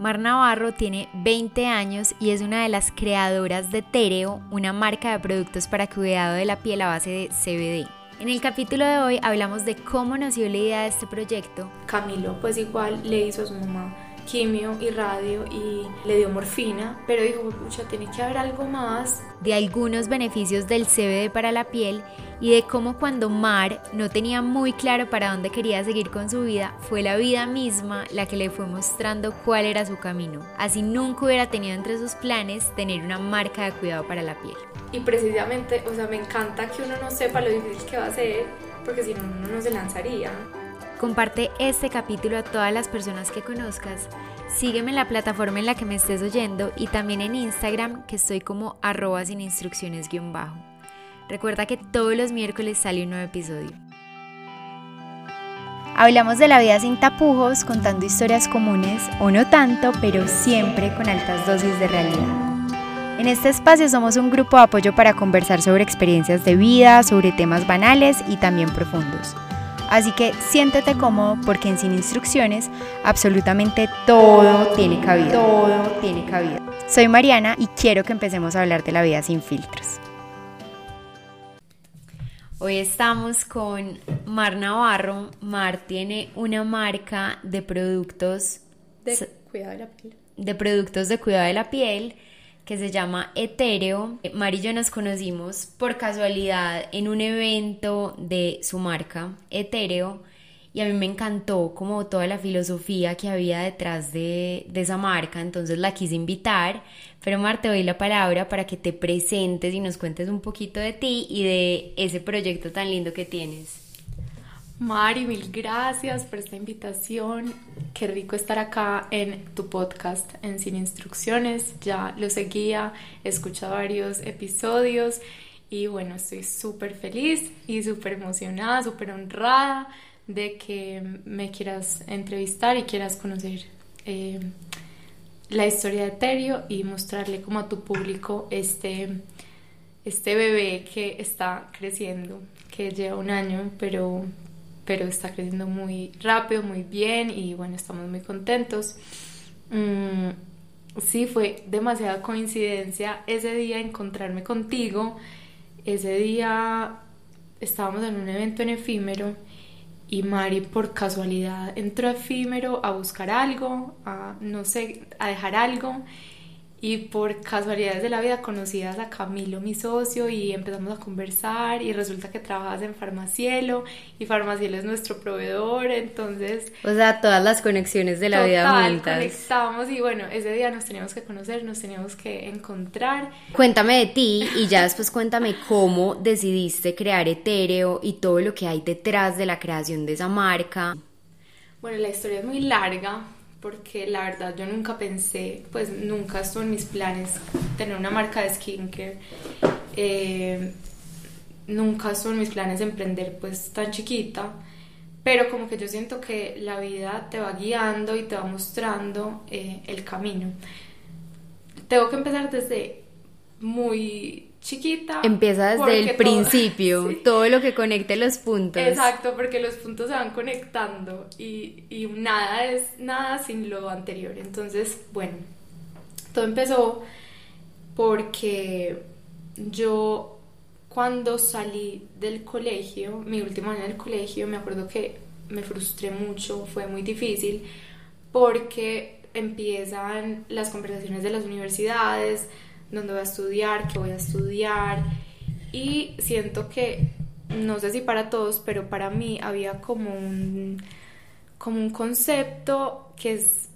Mar Navarro tiene 20 años y es una de las creadoras de Tereo, una marca de productos para cuidado de la piel a base de CBD. En el capítulo de hoy hablamos de cómo nació la idea de este proyecto. Camilo pues igual le hizo a su mamá quimio y radio y le dio morfina, pero dijo, pucha, tiene que haber algo más. De algunos beneficios del CBD para la piel y de cómo cuando Mar no tenía muy claro para dónde quería seguir con su vida, fue la vida misma la que le fue mostrando cuál era su camino. Así nunca hubiera tenido entre sus planes tener una marca de cuidado para la piel. Y precisamente, o sea, me encanta que uno no sepa lo difícil que va a ser, porque si no, uno no se lanzaría. Comparte este capítulo a todas las personas que conozcas. Sígueme en la plataforma en la que me estés oyendo y también en Instagram que estoy como arroba sin instrucciones guion bajo. Recuerda que todos los miércoles sale un nuevo episodio. Hablamos de la vida sin tapujos, contando historias comunes o no tanto, pero siempre con altas dosis de realidad. En este espacio somos un grupo de apoyo para conversar sobre experiencias de vida, sobre temas banales y también profundos. Así que siéntete cómodo porque en Sin Instrucciones absolutamente todo tiene cabida. Todo tiene cabida. Soy Mariana y quiero que empecemos a hablar de la vida sin filtros. Hoy estamos con Mar Navarro. Mar tiene una marca de productos de cuidado de la piel. De productos de cuidado de la piel que se llama Etéreo. Mari y yo nos conocimos por casualidad en un evento de su marca, Etéreo, y a mí me encantó como toda la filosofía que había detrás de, de, esa marca, entonces la quise invitar. Pero Mar, te doy la palabra para que te presentes y nos cuentes un poquito de ti y de ese proyecto tan lindo que tienes. Mari, mil gracias por esta invitación. Qué rico estar acá en tu podcast en Sin Instrucciones. Ya lo seguía, he varios episodios y bueno, estoy súper feliz y súper emocionada, súper honrada de que me quieras entrevistar y quieras conocer eh, la historia de Terio y mostrarle como a tu público este, este bebé que está creciendo, que lleva un año, pero pero está creciendo muy rápido, muy bien y bueno, estamos muy contentos. Mm, sí, fue demasiada coincidencia ese día encontrarme contigo. Ese día estábamos en un evento en efímero y Mari por casualidad entró a efímero a buscar algo, a no sé, a dejar algo y por casualidades de la vida conocías a Camilo, mi socio, y empezamos a conversar y resulta que trabajas en Farmacielo y Farmacielo es nuestro proveedor, entonces... O sea, todas las conexiones de la vida juntas. conectamos y bueno, ese día nos teníamos que conocer, nos teníamos que encontrar. Cuéntame de ti y ya después cuéntame cómo decidiste crear Etéreo y todo lo que hay detrás de la creación de esa marca. Bueno, la historia es muy larga, porque la verdad yo nunca pensé, pues nunca en mis planes tener una marca de skincare. Eh, nunca en mis planes emprender pues tan chiquita, pero como que yo siento que la vida te va guiando y te va mostrando eh, el camino. Tengo que empezar desde muy chiquita. Empieza desde el principio, todo lo que conecte los puntos. Exacto, porque los puntos se van conectando y, y, nada es nada sin lo anterior. Entonces, bueno, todo empezó porque yo cuando salí del colegio, mi último año del colegio, me acuerdo que me frustré mucho, fue muy difícil porque empiezan las conversaciones de las universidades, dónde voy a estudiar, qué voy a estudiar. Y siento que, no sé si para todos, pero para mí había como un, como un concepto que es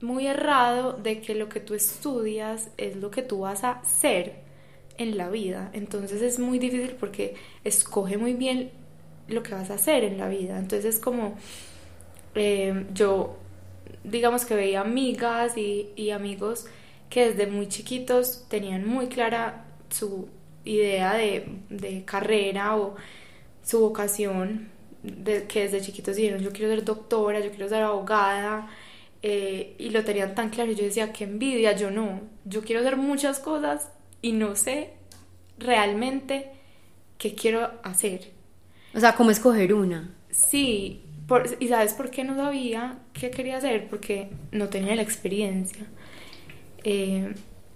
muy errado de que lo que tú estudias es lo que tú vas a ser en la vida. Entonces es muy difícil porque escoge muy bien lo que vas a hacer en la vida. Entonces es como eh, yo, digamos que veía amigas y, y amigos que desde muy chiquitos tenían muy clara su idea de, carrera o su vocación, de, que desde chiquitos dijeron yo quiero ser doctora, yo quiero ser abogada, eh, y lo tenían tan claro, y yo decía, qué envidia, yo no, yo quiero hacer muchas cosas y no sé realmente qué quiero hacer. O sea, ¿cómo escoger una? Sí, ¿Y sabes por qué no sabía qué quería hacer? Porque no tenía la experiencia. Eh,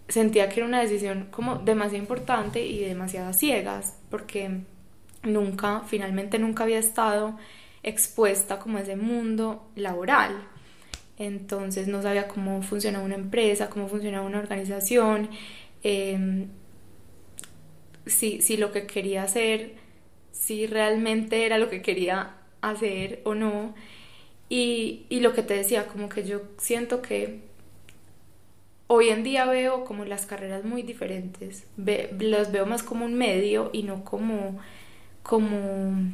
sentía que era una decisión como demasiado importante y demasiado ciegas, porque nunca, finalmente nunca había estado expuesta como a ese mundo laboral. Entonces no sabía cómo funcionaba una empresa, cómo funcionaba una organización, eh, si, si lo que quería hacer, si realmente era lo que quería hacer o no. Y, y lo que te decía, como que yo siento que hoy en día veo como las carreras muy diferentes. Ve, las veo más como un medio y no como, como,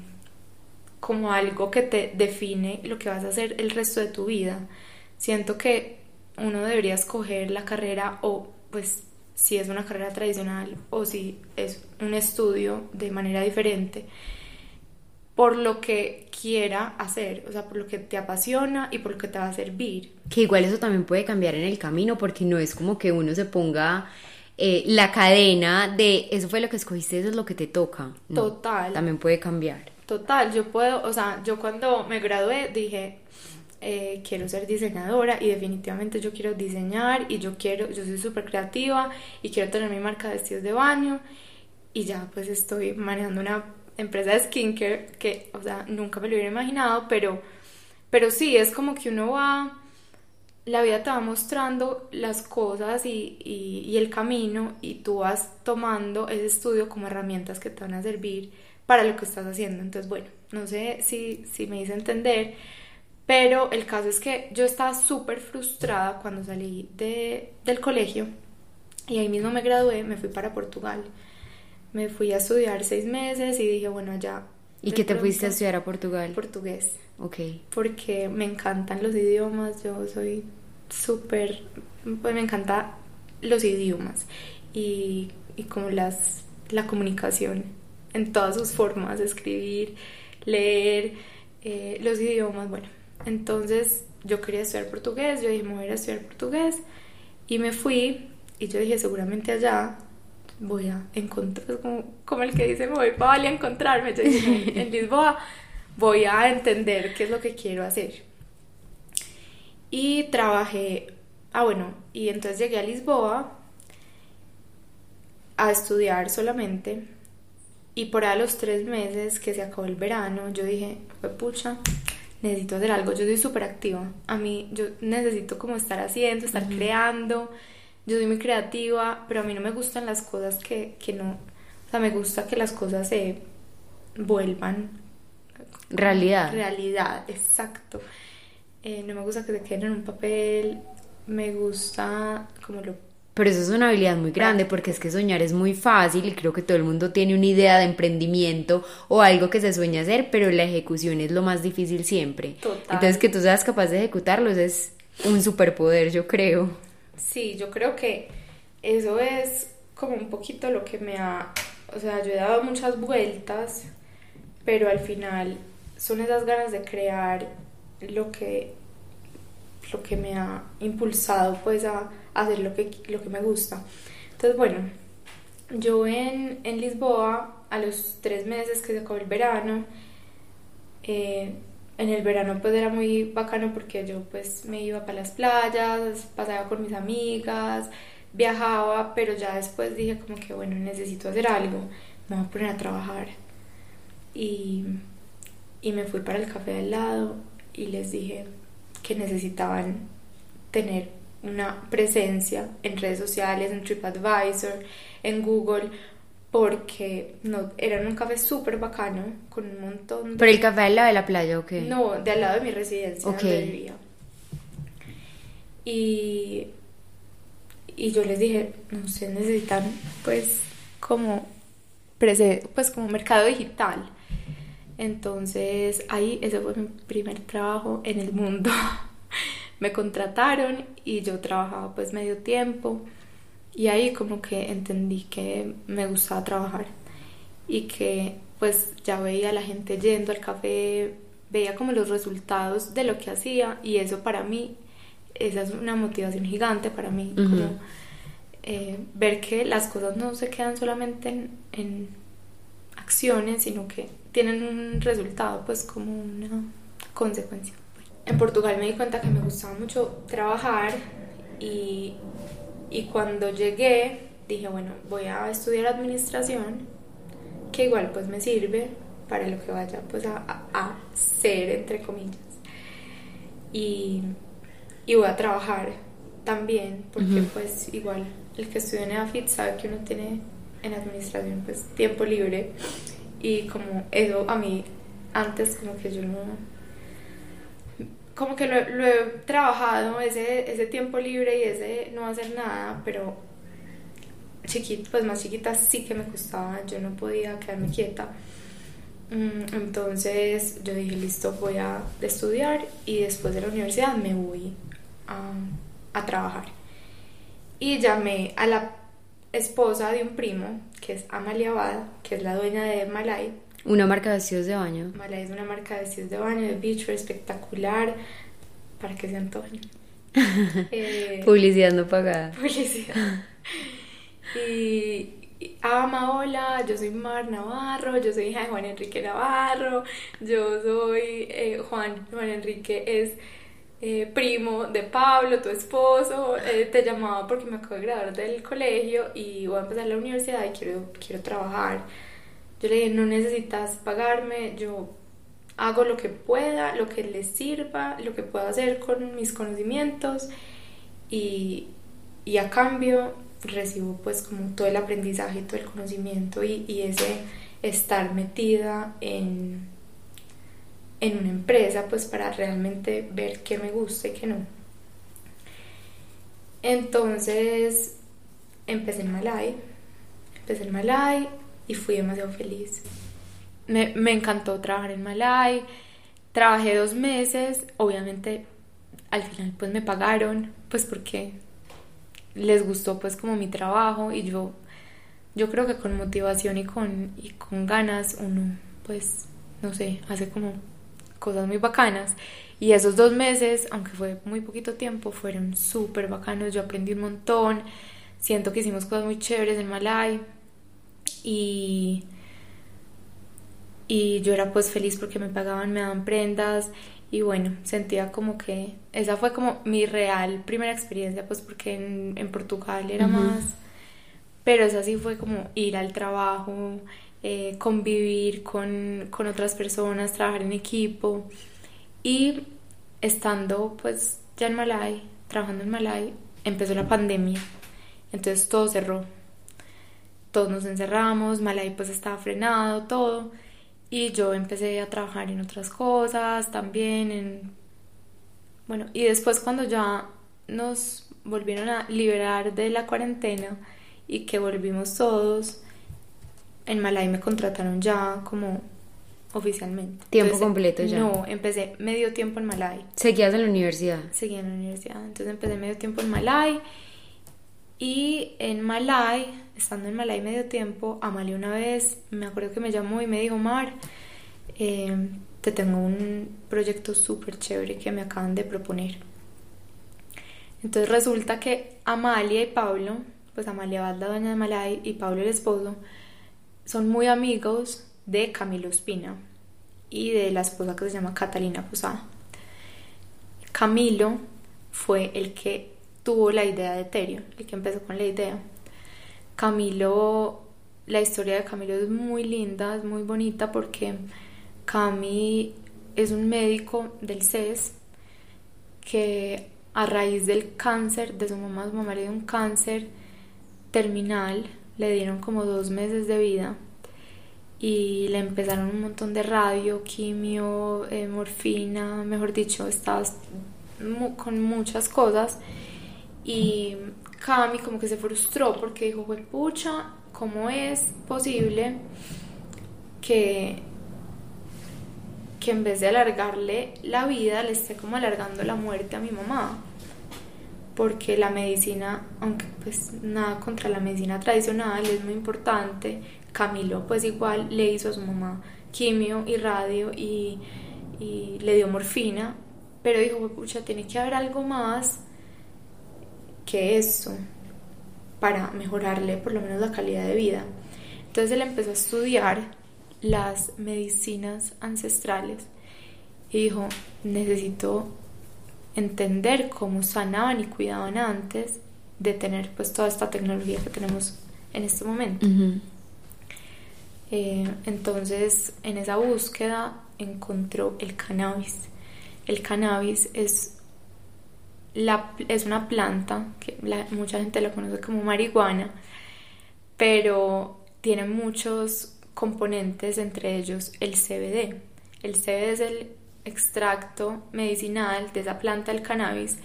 como algo que te define lo que vas a hacer el resto de tu vida. Siento que uno debería escoger la carrera o pues si es una carrera tradicional o si es un estudio de manera diferente por lo que quiera hacer, o sea, por lo que te apasiona y por lo que te va a servir. Que igual eso también puede cambiar en el camino porque no es como que uno se ponga eh, la cadena de eso fue lo que escogiste, eso es lo que te toca. Total. También puede cambiar. Total, yo puedo, o sea, yo cuando me gradué dije, eh, quiero ser diseñadora y definitivamente yo quiero diseñar y yo quiero, yo soy súper creativa y quiero tener mi marca de vestidos de baño y ya pues estoy manejando una empresa de skincare que, o sea, nunca me lo hubiera imaginado, pero, pero sí, es como que uno va, la vida te va mostrando las cosas y, y, el camino y tú vas tomando ese estudio como herramientas que te van a servir para lo que estás haciendo. Entonces, bueno, no sé si, si me hice entender, pero el caso es que yo estaba súper frustrada cuando salí de, del colegio y ahí mismo me gradué, me fui para Portugal me fui a estudiar seis meses y dije, bueno, ya. ¿Y qué te fuiste a estudiar a Portugal? Portugués. Ok. Porque me encantan los idiomas, yo soy súper, pues me encanta los idiomas y, y como las, la comunicación en todas sus formas, escribir, leer, eh, los idiomas, bueno. Entonces yo quería estudiar portugués, yo dije, me voy a estudiar portugués y me fui y yo dije, seguramente allá voy a encontrar, como, el que dice, me voy para Bali a encontrarme, yo dije, en Lisboa voy a entender qué es lo que quiero hacer. Y trabajé, ah bueno, y entonces llegué a Lisboa a estudiar solamente. Y por a los tres meses que se acabó el verano, yo dije, pucha, necesito hacer algo. Yo soy súper activa. A mí, yo necesito como estar haciendo, estar creando yo soy muy creativa, pero a mí no me gustan las cosas que, que no, o sea, me gusta que las cosas se vuelvan realidad. Realidad, exacto. Eh, no me gusta que se queden en un papel, me gusta como lo... Pero eso es una habilidad muy grande porque es que soñar es muy fácil y creo que todo el mundo tiene una idea de emprendimiento o algo que se sueña hacer, pero la ejecución es lo más difícil siempre. Total. Entonces que tú seas capaz de ejecutarlo es un superpoder, yo creo. Sí, yo creo que eso es como un poquito lo que me ha, o sea, yo he dado muchas vueltas, pero al final son esas ganas de crear lo que lo que me ha impulsado pues a, hacer lo que, lo que me gusta. Entonces, bueno, yo en, en Lisboa, a los tres meses que se acabó el verano, eh, en el verano pues era muy bacano porque yo pues me iba para las playas, pasaba con mis amigas, viajaba, pero ya después dije como que bueno, necesito hacer algo, me voy a poner a trabajar. Y, y me fui para el café de al lado y les dije que necesitaban tener una presencia en redes sociales, en TripAdvisor, en Google, porque no, era un café súper bacano, con un montón de... ¿Pero el café al lado de la playa o qué? No, de al lado de mi residencia, donde vivía. Y, y yo les dije, no sé, necesitan pues como, pues como mercado digital. Entonces ahí ese fue mi primer trabajo en el mundo. Me contrataron y yo trabajaba pues medio tiempo y ahí como que entendí que me gustaba trabajar y que pues ya veía a la gente yendo al café, veía como los resultados de lo que hacía y eso para mí, esa es una motivación gigante para mí, como eh, ver que las cosas no se quedan solamente en, en, acciones, sino que tienen un resultado, pues como una consecuencia. En Portugal me di cuenta que me gustaba mucho trabajar y, y cuando llegué dije, bueno, voy a estudiar administración, que igual pues me sirve para lo que vaya pues a, a, ser, entre comillas. Y, y, voy a trabajar también, porque pues igual el que estudia en EAFIT sabe que uno tiene en administración pues tiempo libre y como eso a mí antes como que yo no como que lo, lo he trabajado ese, ese tiempo libre y ese no hacer nada pero chiquita pues más chiquita sí que me costaba yo no podía quedarme quieta mm, entonces yo dije listo voy a estudiar y después de la universidad me voy a, a trabajar y llamé a la esposa de un primo, que es Amalia Abad, que es la dueña de Malay. Una marca de vestidos de baño. Malay es una marca de vestidos de baño, de beach espectacular, para que se antojen. eh, publicidad no pagada. Publicidad. y, Ama, hola, yo soy Mar Navarro, yo soy hija de Juan Enrique Navarro, yo soy eh, Juan, Juan Enrique es eh, primo de Pablo, tu esposo, eh, te llamaba porque me acabo de graduar del colegio y voy a empezar la universidad y quiero, quiero trabajar. Yo le dije, no necesitas pagarme, yo hago lo que pueda, lo que les sirva, lo que pueda hacer con mis conocimientos y, y a cambio recibo pues como todo el aprendizaje, todo el conocimiento y, y ese estar metida en en una empresa pues para realmente ver qué me gusta y qué no. Entonces empecé en Malay, empecé en Malay y fui demasiado feliz. Me, me encantó trabajar en Malay, trabajé dos meses, obviamente al final pues me pagaron pues porque les gustó pues como mi trabajo y yo yo creo que con motivación y con, y con ganas uno pues no sé, hace como cosas muy bacanas. Y esos dos meses, aunque fue muy poquito tiempo, fueron súper bacanos. Yo aprendí un montón. Siento que hicimos cosas muy chéveres en Malay. Y, y yo era pues feliz porque me pagaban, me daban prendas. Y bueno, sentía como que esa fue como mi real primera experiencia, pues porque en, en Portugal era más. Pero esa sí fue como ir al trabajo, eh, convivir con, con, otras personas, trabajar en equipo y estando pues ya en Malay, trabajando en Malay, empezó la pandemia, entonces todo cerró, todos nos encerramos, Malay pues estaba frenado, todo y yo empecé a trabajar en otras cosas también, en... bueno, y después cuando ya nos volvieron a liberar de la cuarentena y que volvimos todos, en Malay me contrataron ya como oficialmente. ¿Tiempo completo ya? No, empecé medio tiempo en Malay. ¿Seguías en la universidad? Seguía en la universidad. Entonces empecé medio tiempo en Malay. Y en Malay, estando en Malay medio tiempo, Amalia una vez, me acuerdo que me llamó y me dijo, Mar, eh, te tengo un proyecto súper chévere que me acaban de proponer. Entonces resulta que Amalia y Pablo, pues Amalia va la doña de Malay y Pablo el esposo, son muy amigos de Camilo Espina y de la esposa que se llama Catalina Posada. Camilo fue el que tuvo la idea de Terio, el que empezó con la idea. Camilo, la historia de Camilo es muy linda, es muy bonita porque Cami es un médico del CES que a raíz del cáncer de su mamá, su mamá le dio un cáncer terminal le dieron como dos meses de vida y le empezaron un montón de radio, quimio, eh, morfina, mejor dicho, estaba con muchas cosas y Cami como que se frustró porque dijo, pucha, ¿cómo es posible que, que en vez de alargarle la vida le esté como alargando la muerte a mi mamá? porque la medicina, aunque pues nada contra la medicina tradicional, es muy importante. Camilo pues igual le hizo a su mamá quimio y radio y, y le dio morfina, pero dijo, pucha, tiene que haber algo más que eso para mejorarle por lo menos la calidad de vida. Entonces él empezó a estudiar las medicinas ancestrales y dijo, necesito entender cómo sanaban y cuidaban antes de tener pues toda esta tecnología que tenemos en este momento. Eh, entonces en esa búsqueda encontró el cannabis. El cannabis es, la, es una planta que mucha gente la conoce como marihuana, pero tiene muchos componentes, entre ellos el CBD. El CBD es el extracto medicinal de esa planta del cannabis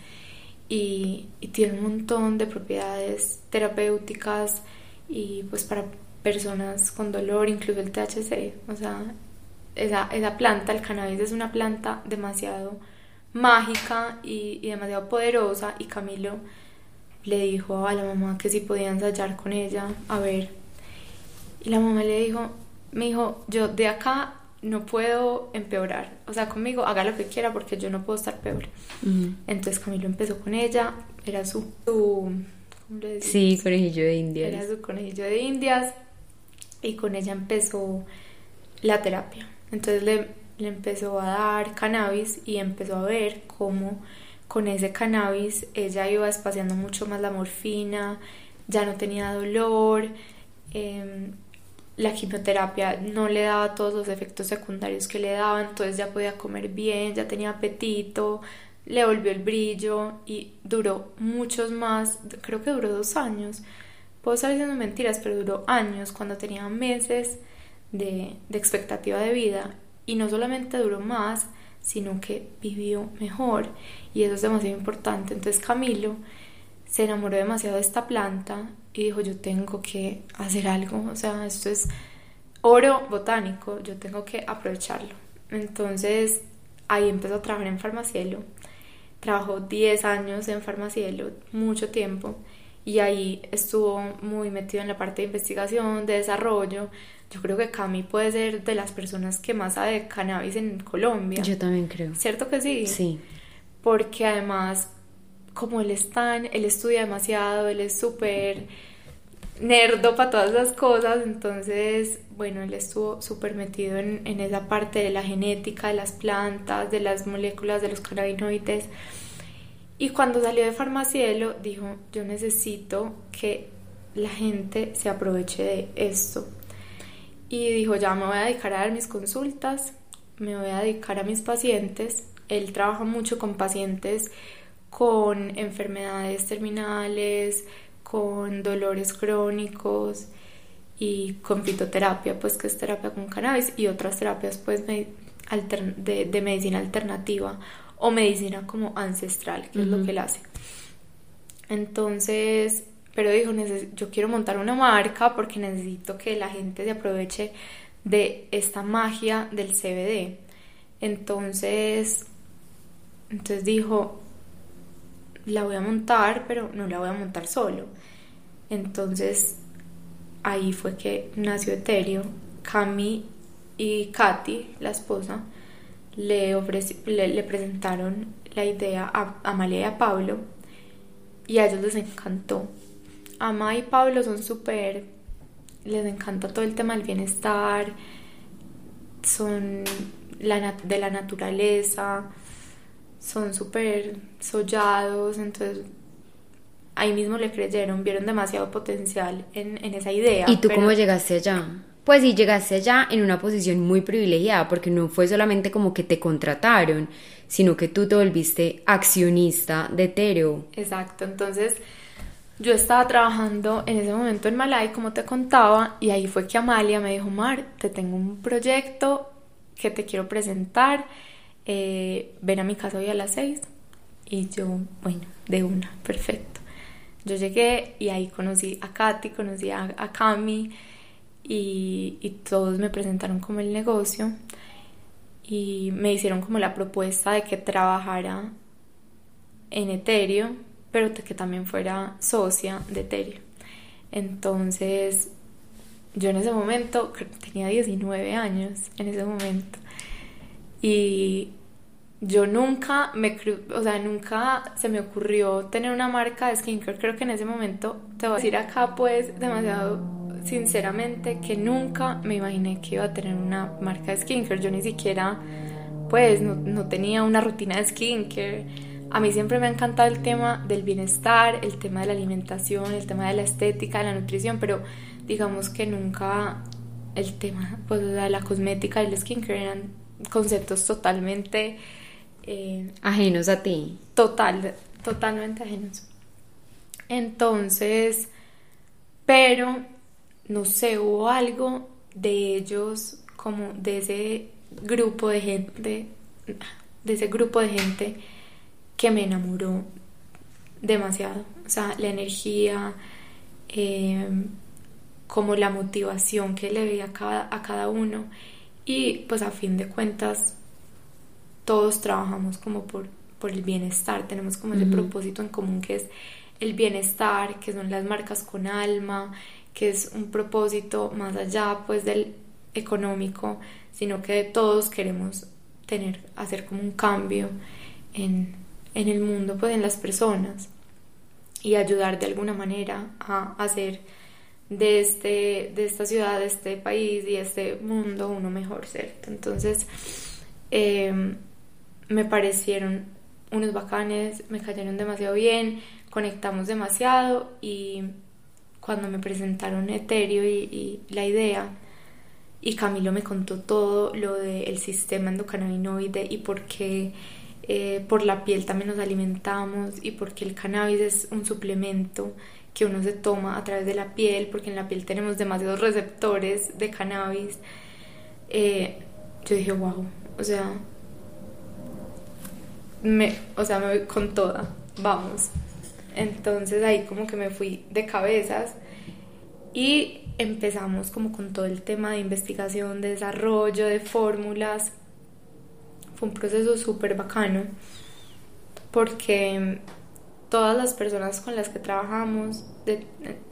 y, tiene un montón de propiedades terapéuticas y pues para personas con dolor, incluso el THC, o sea, esa, esa planta, el cannabis es una planta demasiado mágica y, y, demasiado poderosa y Camilo le dijo a la mamá que si podía ensayar con ella, a ver, y la mamá le dijo, me dijo, yo de acá no puedo empeorar. O sea, conmigo haga lo que quiera porque yo no puedo estar peor. Entonces Camilo empezó con ella, era su... su ¿cómo le sí, conejillo de indias. Era su conejillo de indias y con ella empezó la terapia. Entonces le, le empezó a dar cannabis y empezó a ver cómo con ese cannabis ella iba espaciando mucho más la morfina, ya no tenía dolor. Eh, la quimioterapia no le daba todos los efectos secundarios que le daban, entonces ya podía comer bien, ya tenía apetito, le volvió el brillo y duró muchos más, creo que duró dos años. Puedo estar diciendo mentiras, pero duró años cuando tenía meses de, de expectativa de vida y no solamente duró más, sino que vivió mejor y eso es demasiado importante. Entonces Camilo se enamoró demasiado de esta planta y dijo, yo tengo que hacer algo, o sea, esto es oro botánico, yo tengo que aprovecharlo. Entonces ahí empezó a trabajar en Farmacielo, trabajó 10 años en Farmacielo, mucho tiempo, y ahí estuvo muy metido en la parte de investigación, de desarrollo. Yo creo que Cami puede ser de las personas que más sabe de cannabis en Colombia. Yo también creo. ¿Cierto que sí? Sí. Porque además como él es tan, él estudia demasiado, él es súper nerdo para todas las cosas, entonces, bueno, él estuvo súper metido en, en, esa parte de la genética, de las plantas, de las moléculas, de los cannabinoides. Y cuando salió de Farmacielo, dijo, yo necesito que la gente se aproveche de esto. Y dijo, ya me voy a dedicar a dar mis consultas, me voy a dedicar a mis pacientes. Él trabaja mucho con pacientes con enfermedades terminales, con dolores crónicos y con fitoterapia, pues que es terapia con cannabis y otras terapias pues de, de, medicina alternativa o medicina como ancestral, que es lo que él hace. Entonces, pero dijo, yo quiero montar una marca porque necesito que la gente se aproveche de esta magia del CBD. Entonces, entonces dijo, la voy a montar, pero no la voy a montar solo. Entonces ahí fue que nació Eterio. Cami y Katy, la esposa, le, le, presentaron la idea a Amalia y a Pablo y a ellos les encantó. Ama y Pablo son súper, les encanta todo el tema del bienestar, son la, de la naturaleza, son súper sollados, entonces ahí mismo le creyeron, vieron demasiado potencial en, en esa idea. ¿Y tú cómo llegaste allá? Pues sí, llegaste allá en una posición muy privilegiada, porque no fue solamente como que te contrataron, sino que tú te volviste accionista de Tero. Exacto, entonces yo estaba trabajando en ese momento en Malay, como te contaba, y ahí fue que Amalia me dijo, Mar, te tengo un proyecto que te quiero presentar eh, ven a mi casa hoy a las 6. Y yo, bueno, de una, perfecto. Yo llegué y ahí conocí a Katy, conocí a, a Cami y, todos me presentaron como el negocio y me hicieron como la propuesta de que trabajara en Ethereum, pero que también fuera socia de Ethereum. Entonces, yo en ese momento tenía 19 años, en ese momento. Y yo nunca me, o sea, nunca se me ocurrió tener una marca de skincare. Creo que en ese momento, te voy a decir acá pues demasiado sinceramente que nunca me imaginé que iba a tener una marca de skincare. Yo ni siquiera pues no, no tenía una rutina de skincare. A mí siempre me ha encantado el tema del bienestar, el tema de la alimentación, el tema de la estética, de la nutrición, pero digamos que nunca el tema pues, de la cosmética y el skincare eran conceptos totalmente... Eh, ajenos a ti. Total, totalmente ajenos. Entonces, pero, no sé, hubo algo de ellos, como de ese grupo de gente, de ese grupo de gente que me enamoró demasiado. O sea, la energía, eh, como la motivación que le veía a cada, a cada uno. Y pues a fin de cuentas, todos trabajamos como por, por el bienestar, tenemos como ese propósito en común que es el bienestar, que son las marcas con alma, que es un propósito más allá pues del económico, sino que todos queremos tener, hacer como un cambio en, en el mundo, pues en las personas y ayudar de alguna manera a hacer de, este, de esta ciudad, de este país y este mundo uno mejor, ¿cierto? Entonces, em, me parecieron unos bacanes, me cayeron demasiado bien, conectamos demasiado y cuando me presentaron Eterio y, la idea, y Camilo me contó todo lo del sistema endocannabinoide y por qué eh, por la piel también nos alimentamos y porque el cannabis es un suplemento que uno se toma a través de la piel, porque en la piel tenemos demasiados receptores de cannabis. Eh, yo dije, wow, o sea, me, o sea, me voy con toda, vamos. Entonces ahí como que me fui de cabezas y empezamos como con todo el tema de investigación, de desarrollo, de fórmulas. Fue un proceso súper bacano porque todas las personas con las que trabajamos,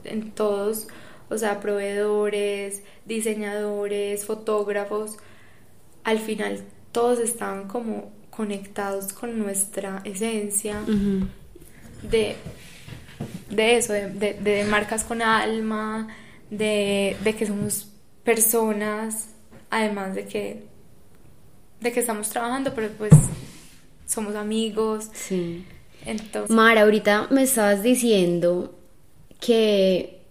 en todos, o sea, proveedores, diseñadores, fotógrafos, al final todos estaban como conectados con nuestra esencia de, de eso, de, de, marcas con alma, de, de que somos personas, además de que, de que estamos trabajando, pero pues somos amigos. Sí. Entonces... Mara, ahorita me estabas diciendo que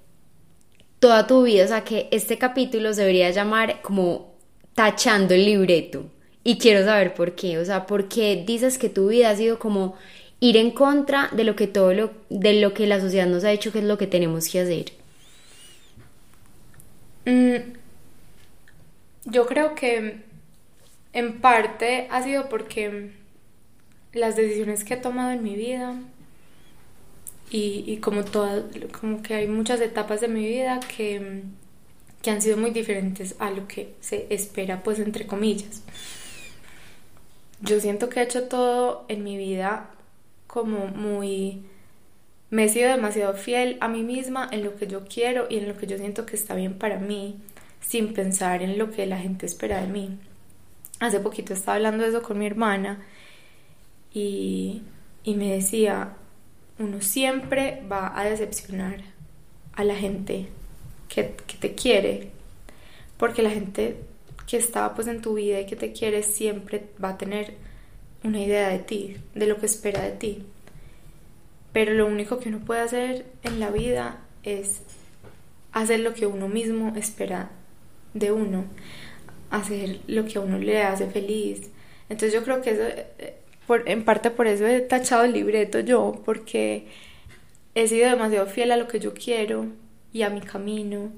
toda tu vida, o sea, que este capítulo se debería llamar como tachando el libreto. Y quiero saber por qué, o sea, ¿por qué dices que tu vida ha sido como ir en contra de lo que todo lo, de lo que la sociedad nos ha dicho que es lo que tenemos que hacer? Mm, yo creo que en parte ha sido porque las decisiones que he tomado en mi vida y, y como todas, como que hay muchas etapas de mi vida que, que han sido muy diferentes a lo que se espera, pues entre comillas. Yo siento que he hecho todo en mi vida como muy... Me he sido demasiado fiel a mí misma en lo que yo quiero y en lo que yo siento que está bien para mí, sin pensar en lo que la gente espera de mí. Hace poquito estaba hablando de eso con mi hermana y, me decía, uno siempre va a decepcionar a la gente que, te quiere, porque la gente que está pues en tu vida y que te quiere siempre va a tener una idea de ti, de lo que espera de ti. Pero lo único que uno puede hacer en la vida es hacer lo que uno mismo espera de uno, hacer lo que a uno le hace feliz. Entonces yo creo que eso eh, en parte por eso he tachado el libreto yo, porque he sido demasiado fiel a lo que yo quiero y a mi camino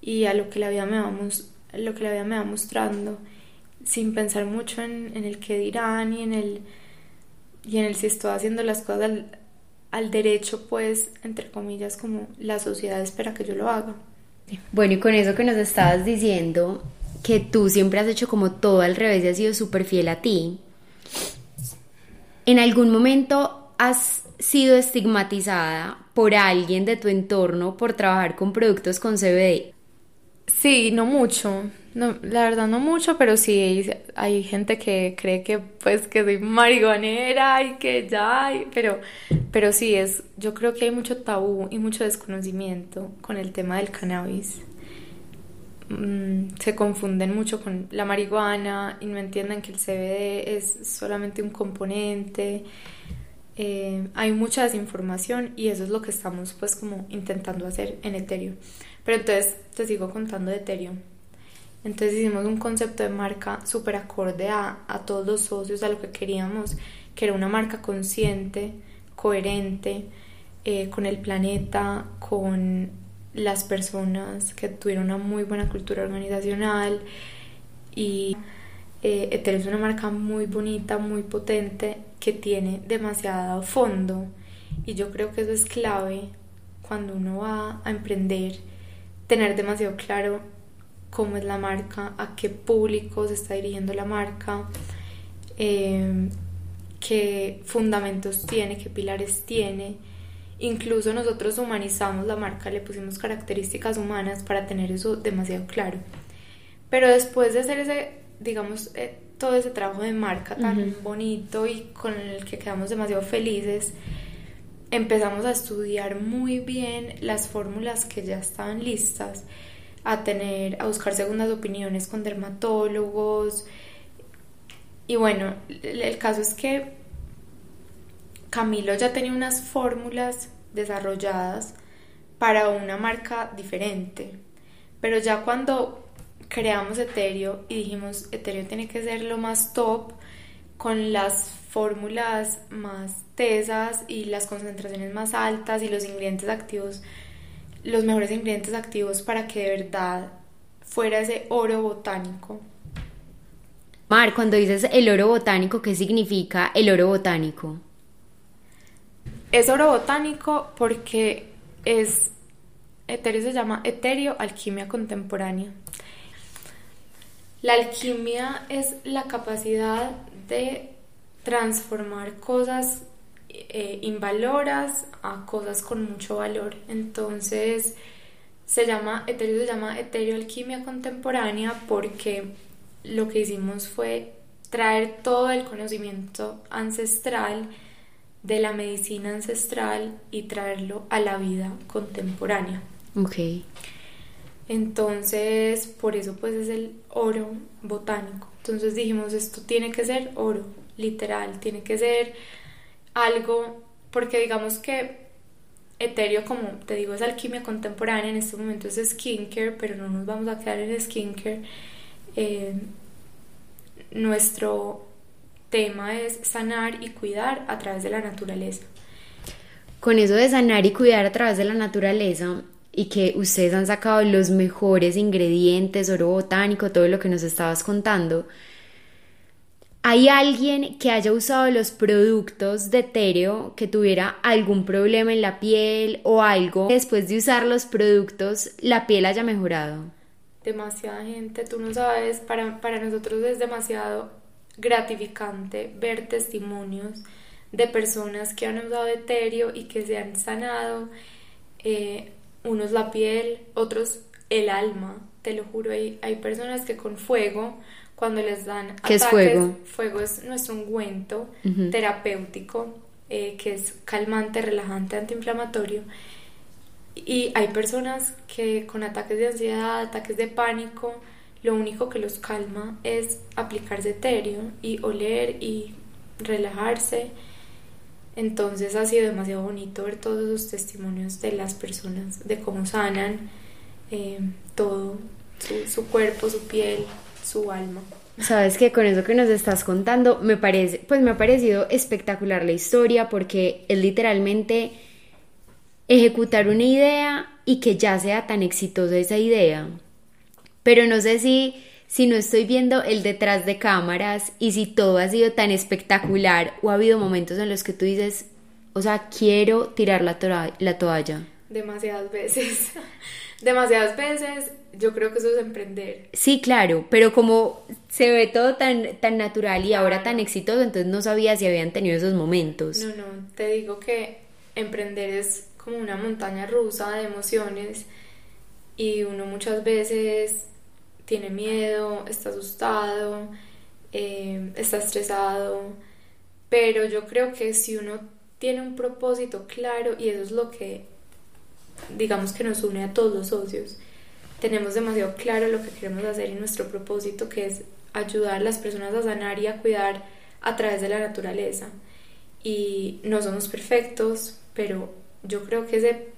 y a lo que la vida lo que la vida me va mostrando, sin pensar mucho en, el que dirán y en el, y en el si estoy haciendo las cosas al, al derecho, pues, entre comillas, como la sociedad espera que yo lo haga. Bueno, y con eso que nos estabas diciendo, que tú siempre has hecho como todo al revés y has sido súper fiel a ti, ¿En algún momento has sido estigmatizada por alguien de tu entorno por trabajar con productos con CBD? Sí, no mucho. No, la verdad no mucho, pero sí hay, gente que cree que pues que soy marihuanera y que ya, pero pero sí es yo creo que hay mucho tabú y mucho desconocimiento con el tema del cannabis. mm, se confunden mucho con la marihuana y no entienden que el CBD es solamente un componente. Eh, hay mucha desinformación y eso es lo que estamos pues como intentando hacer en Ethereum. Pero entonces te sigo contando de Ethereum. Entonces hicimos un concepto de marca súper acorde a, a todos los socios, a lo que queríamos, que era una marca consciente, coherente, eh, con el planeta, con las personas que tuvieron una muy buena cultura organizacional y eh, Ethereum es una marca muy bonita, muy potente, que tiene demasiado fondo. Y yo creo que eso es clave cuando uno va a emprender, tener demasiado claro cómo es la marca, a qué público se está dirigiendo la marca, eh, qué fundamentos tiene, qué pilares tiene Incluso nosotros humanizamos la marca, le pusimos características humanas para tener eso demasiado claro. Pero después de hacer ese, digamos, eh, todo ese trabajo de marca tan bonito y con el que quedamos demasiado felices, empezamos a estudiar muy bien las fórmulas que ya estaban listas, a tener, a buscar segundas opiniones con dermatólogos. Y bueno, el caso es que Camilo ya tenía unas fórmulas desarrolladas para una marca diferente. Pero ya cuando creamos Ethereum y dijimos Ethereum tiene que ser lo más top con las fórmulas más tesas y las concentraciones más altas y los ingredientes activos, los mejores ingredientes activos para que de verdad fuera ese oro botánico. Mar, cuando dices el oro botánico, ¿qué significa el oro botánico? Es oro botánico porque es etéreo se llama etéreo alquimia contemporánea. La alquimia es la capacidad de transformar cosas eh, invaloras a cosas con mucho valor. Entonces se llama etéreo se llama etéreo alquimia contemporánea porque lo que hicimos fue traer todo el conocimiento ancestral de la medicina ancestral y traerlo a la vida contemporánea. Ok. Entonces, por eso pues es el oro botánico. Entonces dijimos, esto tiene que ser oro, literal, tiene que ser algo, porque digamos que etéreo, como te digo, es alquimia contemporánea, en este momento es skincare, pero no nos vamos a quedar en skincare. Eh, nuestro tema es sanar y cuidar a través de la naturaleza. Con eso de sanar y cuidar a través de la naturaleza y que ustedes han sacado los mejores ingredientes, oro botánico, todo lo que nos estabas contando, ¿hay alguien que haya usado los productos de Tereo que tuviera algún problema en la piel o algo? Después de usar los productos, la piel haya mejorado. Demasiada gente, tú no sabes, para, para nosotros es demasiado gratificante ver testimonios de personas que han usado etéreo y que se han sanado, eh, unos la piel, otros el alma, te lo juro, hay, hay personas que con fuego, cuando les dan ¿Qué es fuego? Fuego es nuestro ungüento terapéutico, eh, que es calmante, relajante, antiinflamatorio. Y hay personas que con ataques de ansiedad, ataques de pánico, lo único que los calma es aplicarse etéreo y oler y relajarse. Entonces ha sido demasiado bonito ver todos esos testimonios de las personas, de cómo sanan eh, todo, su, cuerpo, su piel, su alma. Sabes que con eso que nos estás contando me parece, pues me ha parecido espectacular la historia porque es literalmente ejecutar una idea y que ya sea tan exitosa esa idea pero no sé si, si no estoy viendo el detrás de cámaras y si todo ha sido tan espectacular o ha habido momentos en los que tú dices, o sea, quiero tirar la, la toalla. Demasiadas veces, demasiadas veces, yo creo que eso es emprender. Sí, claro, pero como se ve todo tan, tan natural y ahora tan exitoso, entonces no sabía si habían tenido esos momentos. No, no, te digo que emprender es como una montaña rusa de emociones y uno muchas veces tiene miedo, está asustado, eh, está estresado, pero yo creo que si uno tiene un propósito claro, y eso es lo que digamos que nos une a todos los socios, tenemos demasiado claro lo que queremos hacer y nuestro propósito, que es ayudar a las personas a sanar y a cuidar a través de la naturaleza. Y no somos perfectos, pero yo creo que ese,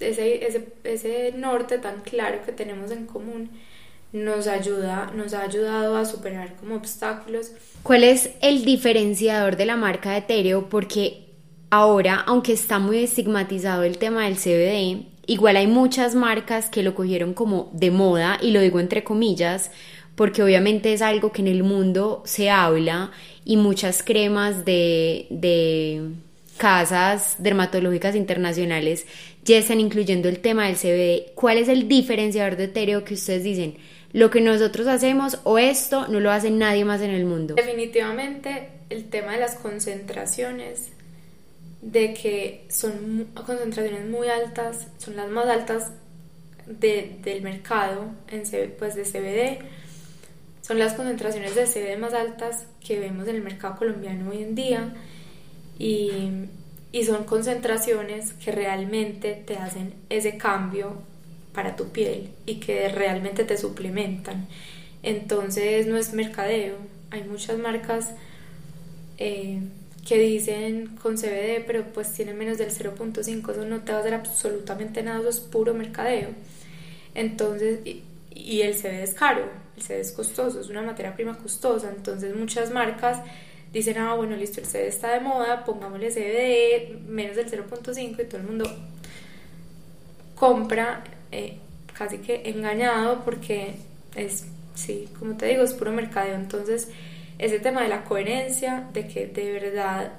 ese, ese, ese norte tan claro que tenemos en común nos ayuda, nos ha ayudado a superar como obstáculos. ¿Cuál es el diferenciador de la marca de Etereo? Porque ahora, aunque está muy estigmatizado el tema del CBD, igual hay muchas marcas que lo cogieron como de moda, y lo digo entre comillas, porque obviamente es algo que en el mundo se habla y muchas cremas de, de casas dermatológicas internacionales ya están incluyendo el tema del CBD. ¿Cuál es el diferenciador de Etereo que ustedes dicen? Lo que nosotros hacemos o esto no lo hace nadie más en el mundo. Definitivamente el tema de las concentraciones, de que son concentraciones muy altas, son las más altas del mercado en, pues de CBD, son las concentraciones de CBD más altas que vemos en el mercado colombiano hoy en día y, y son concentraciones que realmente te hacen ese cambio para tu piel y que realmente te suplementan. Entonces no es mercadeo. Hay muchas marcas eh, que dicen con CBD, pero pues tienen menos del 0.5, eso no te va a hacer absolutamente nada, eso es puro mercadeo. Entonces, y, el CBD es caro, el CBD es costoso, es una materia prima costosa, entonces muchas marcas dicen, ah, bueno, listo, el CBD está de moda, pongámosle CBD menos del 0.5 y todo el mundo compra eh, casi que engañado porque es, sí, como te digo, es puro mercadeo. Entonces, ese tema de la coherencia, de que de verdad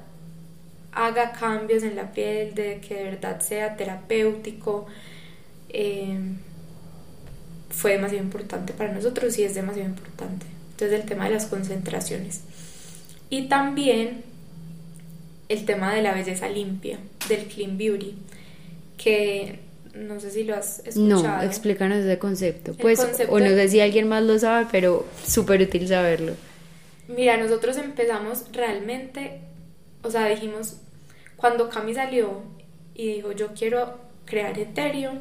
haga cambios en la piel, de que de verdad sea terapéutico, eh, fue demasiado importante para nosotros y es demasiado importante. Entonces, el tema de las concentraciones. Y también el tema de la belleza limpia, del clean beauty, que no sé si lo has escuchado. No, explícanos ese concepto. pues, o no sé si alguien más lo sabe, pero súper útil saberlo. Mira, nosotros empezamos realmente, o sea, dijimos, cuando Cami salió y dijo, yo quiero crear Ethereum,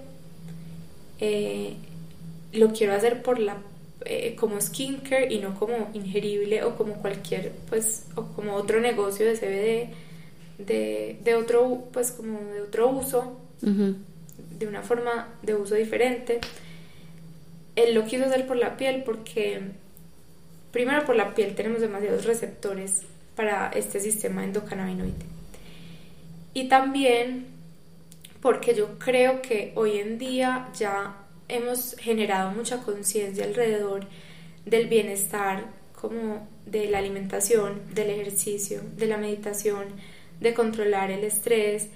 eh, lo quiero hacer por la eh, como skincare y no como ingerible o como cualquier pues o como otro negocio de CBD de, de otro pues como de otro uso de una forma de uso diferente. Él lo quiso hacer por la piel porque, primero por la piel tenemos demasiados receptores para este sistema endocannabinoide. Y también porque yo creo que hoy en día ya hemos generado mucha conciencia alrededor del bienestar como de la alimentación, del ejercicio, de la meditación, de controlar el estrés,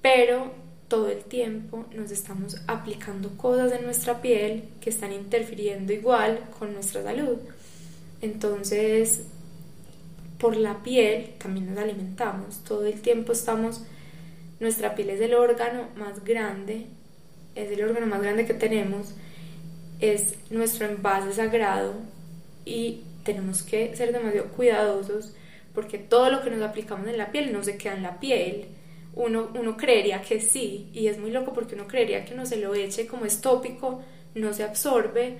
pero todo el tiempo nos estamos aplicando cosas en nuestra piel que están interfiriendo igual con nuestra salud. Entonces, por la piel también nos alimentamos. Todo el tiempo estamos, nuestra piel es el órgano más grande, es el órgano más grande que tenemos, es nuestro envase sagrado y tenemos que ser demasiado cuidadosos porque todo lo que nos aplicamos en la piel no se queda en la piel uno, uno creería que sí, y es muy loco porque uno creería que uno se lo eche como es tópico, no se absorbe,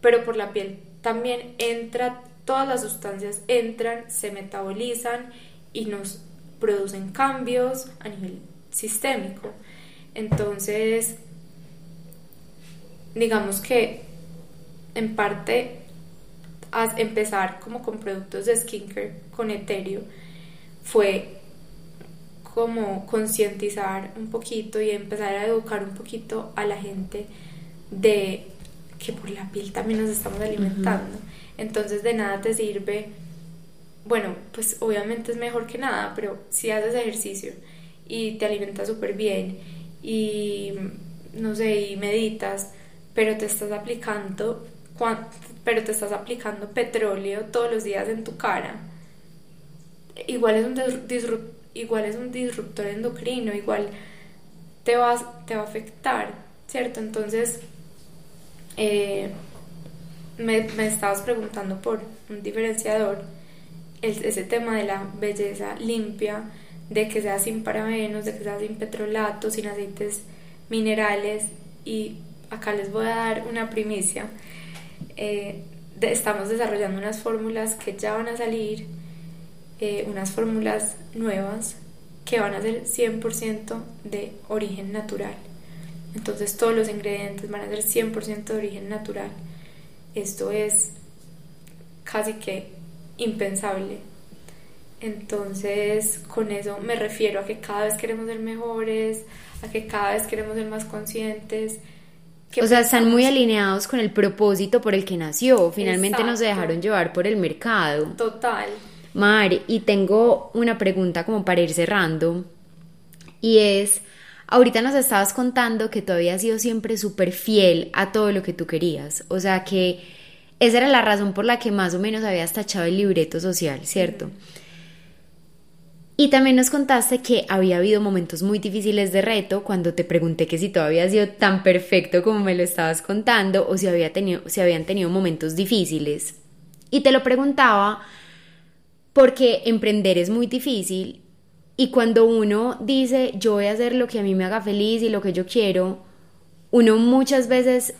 pero por la piel también entra, todas las sustancias entran, se metabolizan y nos producen cambios a nivel sistémico. Entonces, digamos que en parte empezar como con productos de skincare con etéreo fue como concientizar un poquito y empezar a educar un poquito a la gente de que por la piel también nos estamos alimentando. Entonces de nada te sirve, bueno, pues obviamente es mejor que nada, pero si haces ejercicio y te alimentas súper bien y no sé, y meditas, pero te estás aplicando pero te estás aplicando petróleo todos los días en tu cara. Igual es un disruptor igual es un disruptor endocrino, igual te va, te va a afectar, ¿cierto? Entonces, eh, me, estabas preguntando por un diferenciador, ese tema de la belleza limpia, de que sea sin parabenos, de que sea sin petrolatos, sin aceites minerales y acá les voy a dar una primicia. Eh, estamos desarrollando unas fórmulas que ya van a salir, eh, unas fórmulas nuevas que van a ser 100% de origen natural. Entonces todos los ingredientes van a ser 100% de origen natural. Esto es casi que impensable. Entonces con eso me refiero a que cada vez queremos ser mejores, a que cada vez queremos ser más conscientes. o sea, están muy alineados con el propósito por el que nació. Finalmente no se dejaron llevar por el mercado. Total. Mar, y tengo una pregunta como para ir cerrando. Y es, ahorita nos estabas contando que tú habías sido siempre súper fiel a todo lo que tú querías. O sea que esa era la razón por la que más o menos habías tachado el libreto social, ¿cierto? Y también nos contaste que había habido momentos muy difíciles de reto cuando te pregunté que si todo había sido tan perfecto como me lo estabas contando o si, había tenido, si habían tenido momentos difíciles. Y te lo preguntaba porque emprender es muy difícil y cuando uno dice yo voy a hacer lo que a mí me haga feliz y lo que yo quiero, uno muchas veces,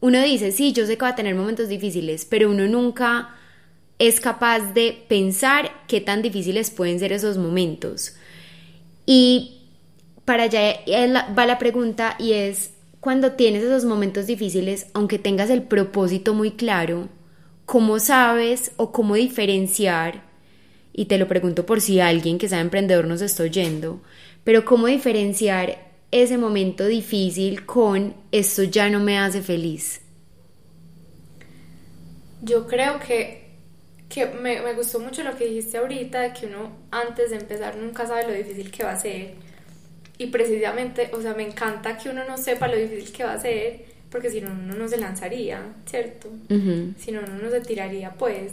uno dice, sí, yo sé que va a tener momentos difíciles, pero uno nunca es capaz de pensar qué tan difíciles pueden ser esos momentos. Y para allá va la pregunta y es, cuando tienes esos momentos difíciles, aunque tengas el propósito muy claro, ¿cómo sabes o cómo diferenciar? Y te lo pregunto por si alguien que sea emprendedor nos está oyendo, pero ¿cómo diferenciar ese momento difícil con esto ya no me hace feliz? Yo creo que que me, me, gustó mucho lo que dijiste ahorita, de que uno antes de empezar nunca sabe lo difícil que va a ser. Y precisamente, o sea, me encanta que uno no sepa lo difícil que va a ser, porque si no, uno no se lanzaría, ¿cierto? Si no, uno no se tiraría, pues.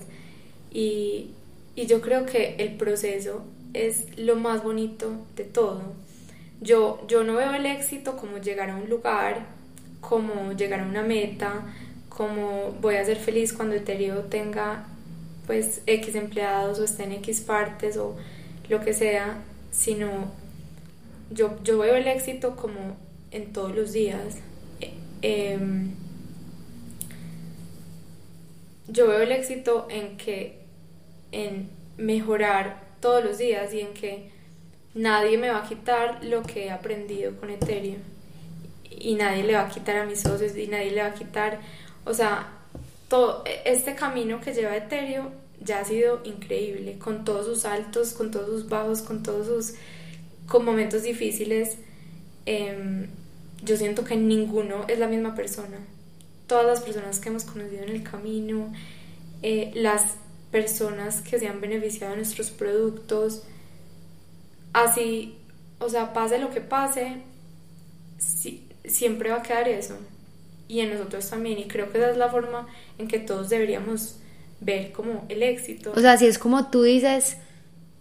Y, y yo creo que el proceso es lo más bonito de todo. Yo, yo no veo el éxito como llegar a un lugar, como llegar a una meta, como voy a ser feliz cuando Ethereum tenga pues X empleados o esté en X partes o lo que sea, sino yo, yo veo el éxito como en todos los días. E, em, yo veo el éxito en que en mejorar todos los días y en que nadie me va a quitar lo que he aprendido con Ethereum y nadie le va a quitar a mis socios y nadie le va a quitar, o sea, todo este camino que lleva Ethereum ya ha sido increíble, con todos sus altos, con todos sus bajos, con todos sus con momentos difíciles. Em, yo siento que ninguno es la misma persona. Todas las personas que hemos conocido en el camino, eh, las personas que se han beneficiado de nuestros productos, así, o sea, pase lo que pase, siempre va a quedar eso y en nosotros también. Y creo que esa es la forma en que todos deberíamos ver como el éxito. O sea, si es como tú dices,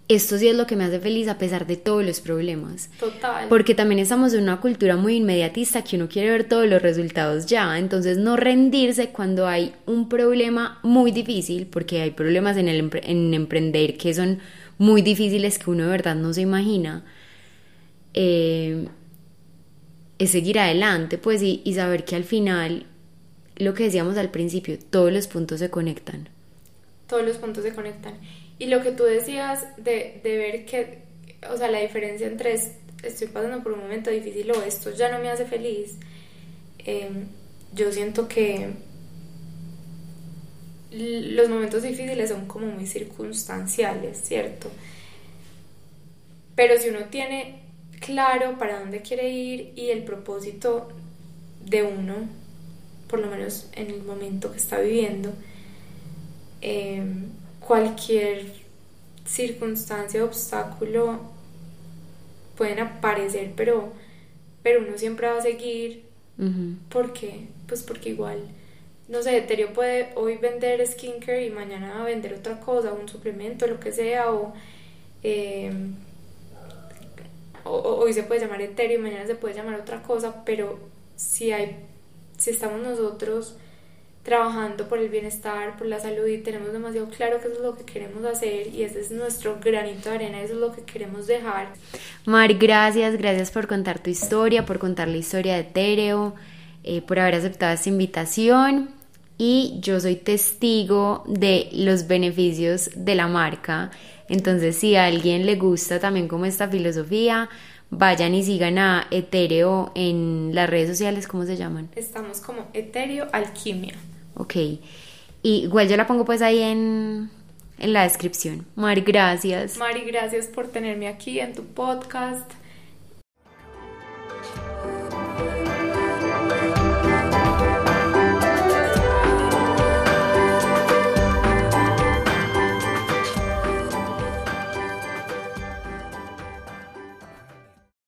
esto sí es lo que me hace feliz a pesar de todos los problemas. Total. Porque también estamos en una cultura muy inmediatista que uno quiere ver todos los resultados ya. Entonces no rendirse cuando hay un problema muy difícil, porque hay problemas en, el, en emprender que son muy difíciles que uno de verdad no se imagina. Eh, es seguir adelante, pues, y, saber que al final, lo que decíamos al principio, todos los puntos se conectan. Todos los puntos se conectan. Y lo que tú decías de, ver que, o sea, la diferencia entre estoy pasando por un momento difícil o esto ya no me hace feliz, em, yo siento que los momentos difíciles son como muy circunstanciales, ¿cierto? Pero si uno tiene claro para dónde quiere ir y el propósito de uno, por lo menos en el momento que está viviendo, em, cualquier circunstancia, obstáculo pueden aparecer, pero, pero uno siempre va a seguir. ¿Por qué? Pues porque igual, no sé, Eterio puede hoy vender skincare y mañana vender otra cosa, un suplemento, lo que sea, o eh, hoy se puede llamar etéreo y mañana se puede llamar otra cosa, pero si hay, si estamos nosotros trabajando por el bienestar, por la salud y tenemos demasiado claro que eso es lo que queremos hacer y ese es nuestro granito de arena, eso es lo que queremos dejar. Mar, gracias, gracias por contar tu historia, por contar la historia de Etéreo. eh, por haber aceptado esta invitación y yo soy testigo de los beneficios de la marca. Entonces, si a alguien le gusta también como esta filosofía, vayan y sigan a Etereo en las redes sociales, ¿cómo se llaman? Estamos como Etereo Alquimia. Ok. Y igual yo la pongo pues ahí en, en la descripción. Mari, gracias. Mari, gracias por tenerme aquí en tu podcast.